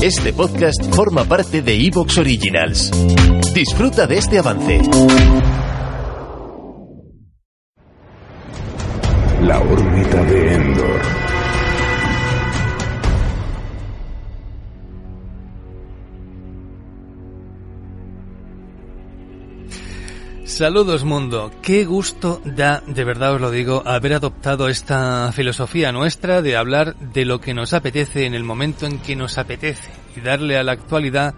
Este podcast forma parte de Evox Originals. Disfruta de este avance. La órbita de Endor. Saludos mundo, qué gusto da, de verdad os lo digo, haber adoptado esta filosofía nuestra de hablar de lo que nos apetece en el momento en que nos apetece y darle a la actualidad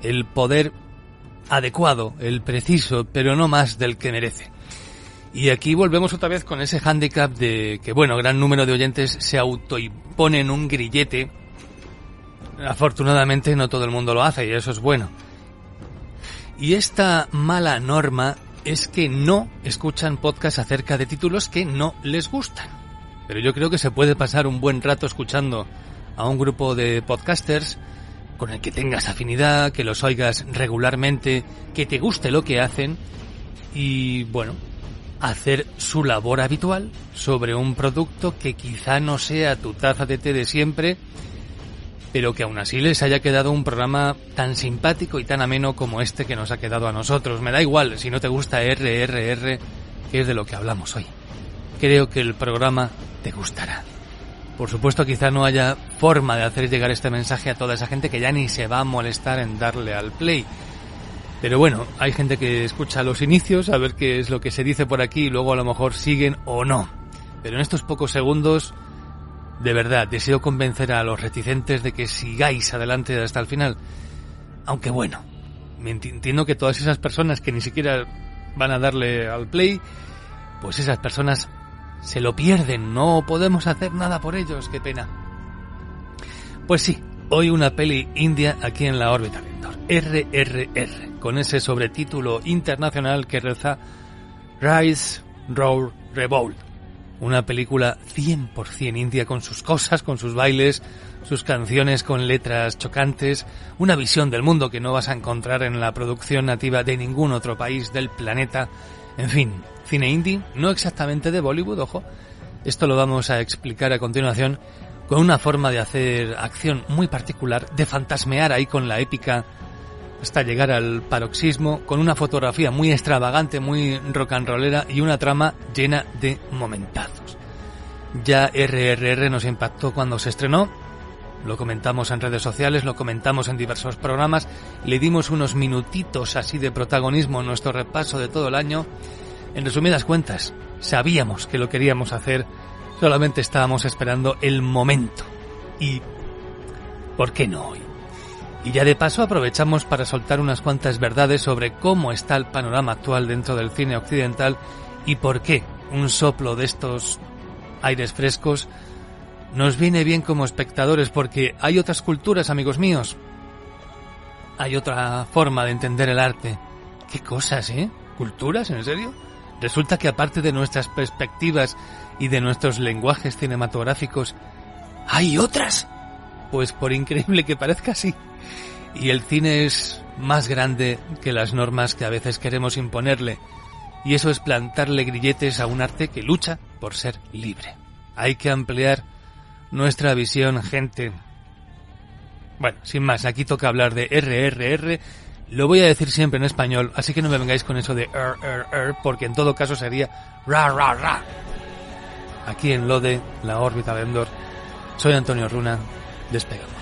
el poder adecuado, el preciso, pero no más del que merece. Y aquí volvemos otra vez con ese hándicap de que, bueno, gran número de oyentes se autoimponen un grillete. Afortunadamente no todo el mundo lo hace y eso es bueno. Y esta mala norma es que no escuchan podcasts acerca de títulos que no les gustan. Pero yo creo que se puede pasar un buen rato escuchando a un grupo de podcasters con el que tengas afinidad, que los oigas regularmente, que te guste lo que hacen y, bueno, hacer su labor habitual sobre un producto que quizá no sea tu taza de té de siempre, pero que aún así les haya quedado un programa tan simpático y tan ameno como este que nos ha quedado a nosotros. Me da igual si no te gusta RRR, que es de lo que hablamos hoy. Creo que el programa te gustará. Por supuesto, quizá no haya forma de hacer llegar este mensaje a toda esa gente que ya ni se va a molestar en darle al play. Pero bueno, hay gente que escucha los inicios a ver qué es lo que se dice por aquí y luego a lo mejor siguen o no. Pero en estos pocos segundos de verdad, deseo convencer a los reticentes de que sigáis adelante hasta el final. Aunque bueno, entiendo que todas esas personas que ni siquiera van a darle al play, pues esas personas se lo pierden, no podemos hacer nada por ellos, qué pena. Pues sí, hoy una peli india aquí en la órbita Vendor, RRR, con ese sobretítulo internacional que reza Rise, Roar, Revolt una película 100% india con sus cosas, con sus bailes, sus canciones con letras chocantes, una visión del mundo que no vas a encontrar en la producción nativa de ningún otro país del planeta. En fin, cine indie, no exactamente de Bollywood, ojo. Esto lo vamos a explicar a continuación con una forma de hacer acción muy particular, de fantasmear ahí con la épica hasta llegar al paroxismo con una fotografía muy extravagante, muy rock and rollera y una trama llena de momentazos. Ya RRR nos impactó cuando se estrenó, lo comentamos en redes sociales, lo comentamos en diversos programas, le dimos unos minutitos así de protagonismo en nuestro repaso de todo el año. En resumidas cuentas, sabíamos que lo queríamos hacer, solamente estábamos esperando el momento. Y... ¿por qué no hoy? Y ya de paso aprovechamos para soltar unas cuantas verdades sobre cómo está el panorama actual dentro del cine occidental y por qué un soplo de estos aires frescos nos viene bien como espectadores porque hay otras culturas, amigos míos. Hay otra forma de entender el arte. ¿Qué cosas, eh? ¿Culturas, en serio? Resulta que aparte de nuestras perspectivas y de nuestros lenguajes cinematográficos, ¿hay otras? Pues por increíble que parezca, sí. Y el cine es más grande que las normas que a veces queremos imponerle. Y eso es plantarle grilletes a un arte que lucha por ser libre. Hay que ampliar nuestra visión, gente. Bueno, sin más, aquí toca hablar de RRR. Lo voy a decir siempre en español, así que no me vengáis con eso de RRR, porque en todo caso sería ra ra ra. Aquí en Lode, la órbita de Endor. Soy Antonio Runa, Despegamos.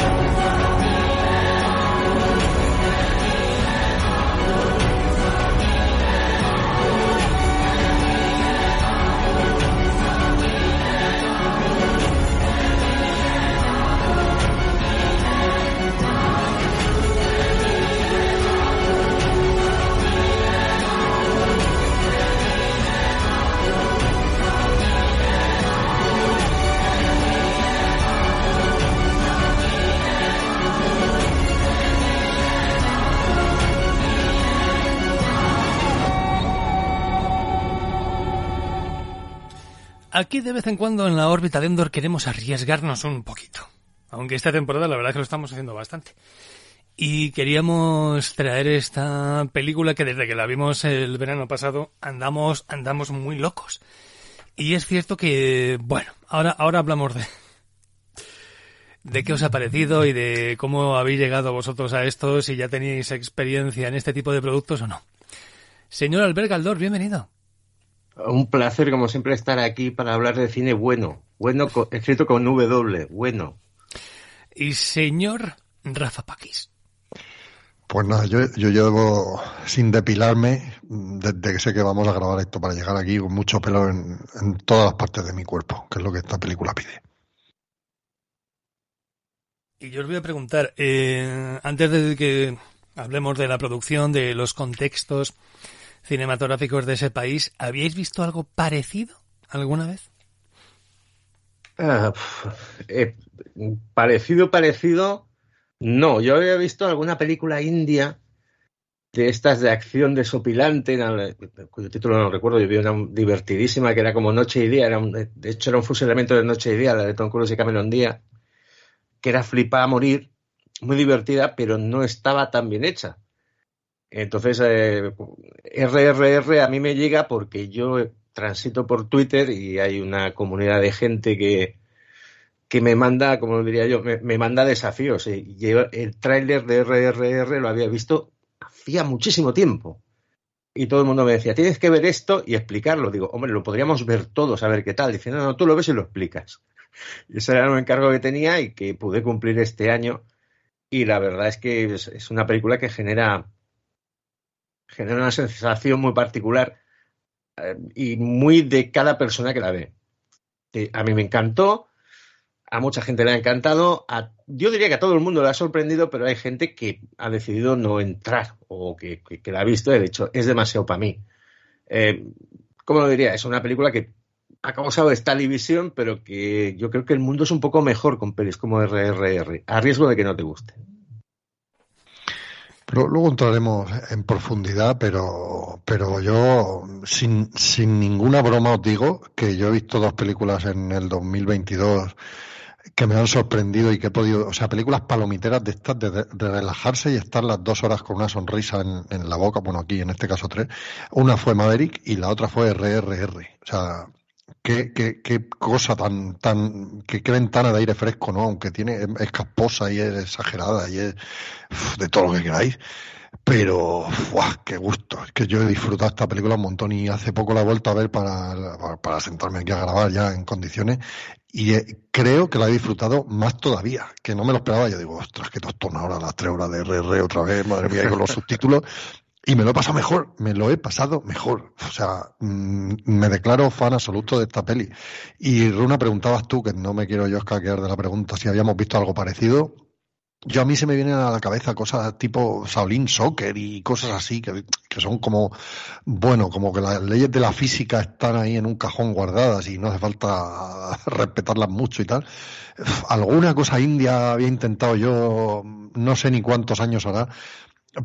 Aquí de vez en cuando en la órbita de Endor queremos arriesgarnos un poquito. Aunque esta temporada la verdad es que lo estamos haciendo bastante. Y queríamos traer esta película que desde que la vimos el verano pasado andamos, andamos muy locos. Y es cierto que, bueno, ahora, ahora hablamos de, qué os ha parecido y de cómo habéis llegado vosotros a esto, si ya tenéis experiencia en este tipo de productos o no. Señor Albert Galdor, bienvenido. Un placer, como siempre, estar aquí para hablar de cine bueno. Bueno, escrito con W, bueno. Y señor Rafa Paquis. Pues nada, yo, yo llevo sin depilarme desde que sé que vamos a grabar esto para llegar aquí con mucho pelo en, todas las partes de mi cuerpo, que es lo que esta película pide. Y yo os voy a preguntar, eh, antes de que hablemos de la producción, de los contextos cinematográficos de ese país, ¿habíais visto algo parecido alguna vez? Ah, eh, parecido, parecido no, yo había visto alguna película india de estas de acción desopilante, cuyo título no recuerdo, yo vi una divertidísima que era como Noche y Día, era de hecho era un fusilamiento de Noche y Día, la de Tom Cruise y Cameron Díaz, que era flipada a morir, muy divertida, pero no estaba tan bien hecha. Entonces, eh, RRR a mí me llega porque yo transito por Twitter y hay una comunidad de gente que, que me manda, como diría yo, me, manda desafíos. Y el tráiler de RRR lo había visto hacía muchísimo tiempo. Y todo el mundo me decía, tienes que ver esto y explicarlo. Digo, hombre, lo podríamos ver todos, a ver qué tal. Dice, no, no, tú lo ves y lo explicas. Ese era un encargo que tenía y que pude cumplir este año. Y la verdad es que es, una película que genera, genera una sensación muy particular eh, y muy de cada persona que la ve. a mí me encantó, a mucha gente le ha encantado, yo diría que a todo el mundo le ha sorprendido, pero hay gente que ha decidido no entrar o que, la ha visto de hecho es demasiado para mí. Eh, ¿Cómo lo diría? Es una película que ha causado esta división, pero que yo creo que el mundo es un poco mejor con pelis como RRR, a riesgo de que no te guste. Luego entraremos en profundidad, pero, pero yo, sin, sin ninguna broma, os digo que yo he visto dos películas en el 2022 que me han sorprendido y que he podido, o sea, películas palomiteras de estas, de, relajarse y estar las dos horas con una sonrisa en, la boca, bueno, aquí en este caso tres. Una fue Maverick y la otra fue RRR. O sea, qué, qué, qué cosa tan, tan, qué, qué, ventana de aire fresco, ¿no? Aunque tiene, es casposa y es exagerada y es de todo lo que queráis. Pero, ¡buah! ¡Qué gusto! Es que yo he disfrutado esta película un montón y hace poco la he vuelto a ver para, para sentarme aquí a grabar ya en condiciones y eh, creo que la he disfrutado más todavía, que no me lo esperaba. Yo digo, ostras, que tostón ahora las tres horas de RR otra vez, madre mía, y con los subtítulos. Y me lo he pasado mejor, me lo he pasado mejor. O sea, mm, me declaro fan absoluto de esta peli. Y Runa, preguntabas tú, que no me quiero yo escaquear de la pregunta, si habíamos visto algo parecido. Yo a mí se me vienen a la cabeza cosas tipo Shaolin Soccer y cosas así que, que, son como, bueno, como que las leyes de la física están ahí en un cajón guardadas y no hace falta respetarlas mucho y tal. Alguna cosa india había intentado yo, no sé ni cuántos años hará,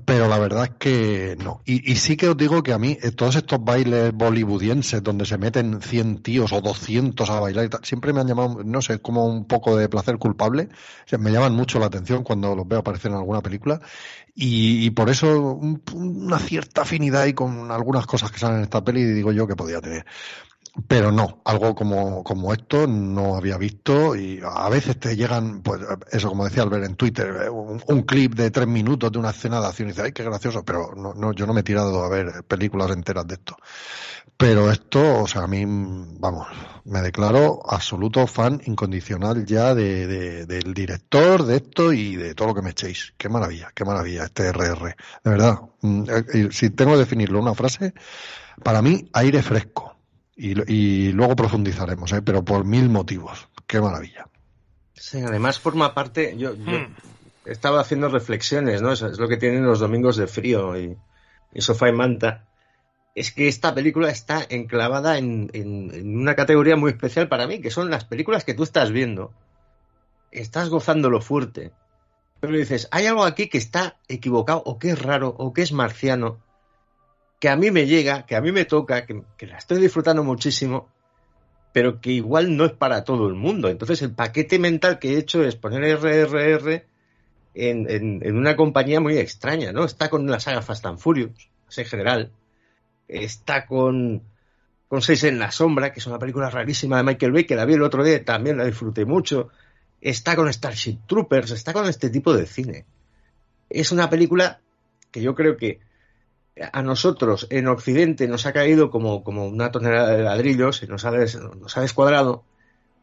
pero la verdad es que no. Y, sí que os digo que a mí, eh, todos estos bailes bollywoodienses donde se meten 100 tíos o 200 a bailar y tal, siempre me han llamado, no sé, como un poco de placer culpable. me llaman mucho la atención cuando los veo aparecer en alguna película. Y, por eso una cierta afinidad y con algunas cosas que salen en esta peli digo yo que podía tener pero no, algo como, como esto no había visto y a veces te llegan, pues eso como decía Albert en Twitter, un, clip de tres minutos de una escena de acción y dices, ay, qué gracioso, pero no, no, yo no me he tirado a ver películas enteras de esto. Pero esto, o sea, a mí, vamos, me declaro absoluto fan incondicional ya de, de, del director, de esto y de todo lo que me echéis. Qué maravilla, qué maravilla este RR. De verdad, mm, eh, eh, si tengo que definirlo una frase, para mí, aire fresco y, luego profundizaremos, ¿eh? pero por mil motivos. Qué maravilla. Sí, además forma parte, yo, hmm. he estado haciendo reflexiones, ¿no? Eso es lo que tienen los domingos de frío y, sofá y manta. Es que esta película está enclavada en, en, una categoría muy especial para mí, que son las películas que tú estás viendo. Estás gozando lo fuerte. Pero dices, hay algo aquí que está equivocado, o que es raro, o que es marciano, que a mí me llega, que a mí me toca, que, la estoy disfrutando muchísimo, pero que igual no es para todo el mundo. Entonces el paquete mental que he hecho es poner RRR en, una compañía muy extraña, ¿no? Está con la saga Fast and Furious, en general. Está con, con Seis en la Sombra, que es una película rarísima de Michael Bay, que la vi el otro día también la disfruté mucho. Está con Starship Troopers, está con este tipo de cine. Es una película que yo creo que a nosotros en Occidente nos ha caído como, como una tonelada de ladrillos y nos ha, nos ha descuadrado,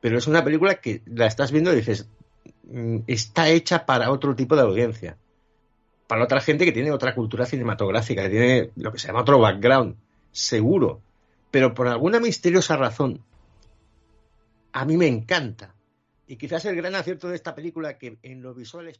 pero es una película que la estás viendo y dices, mm, está hecha para otro tipo de audiencia, para otra gente que tiene otra cultura cinematográfica, que tiene lo que se llama otro background, seguro, pero por alguna misteriosa razón, a mí me encanta. Y quizás el gran acierto de esta película que en lo visual es...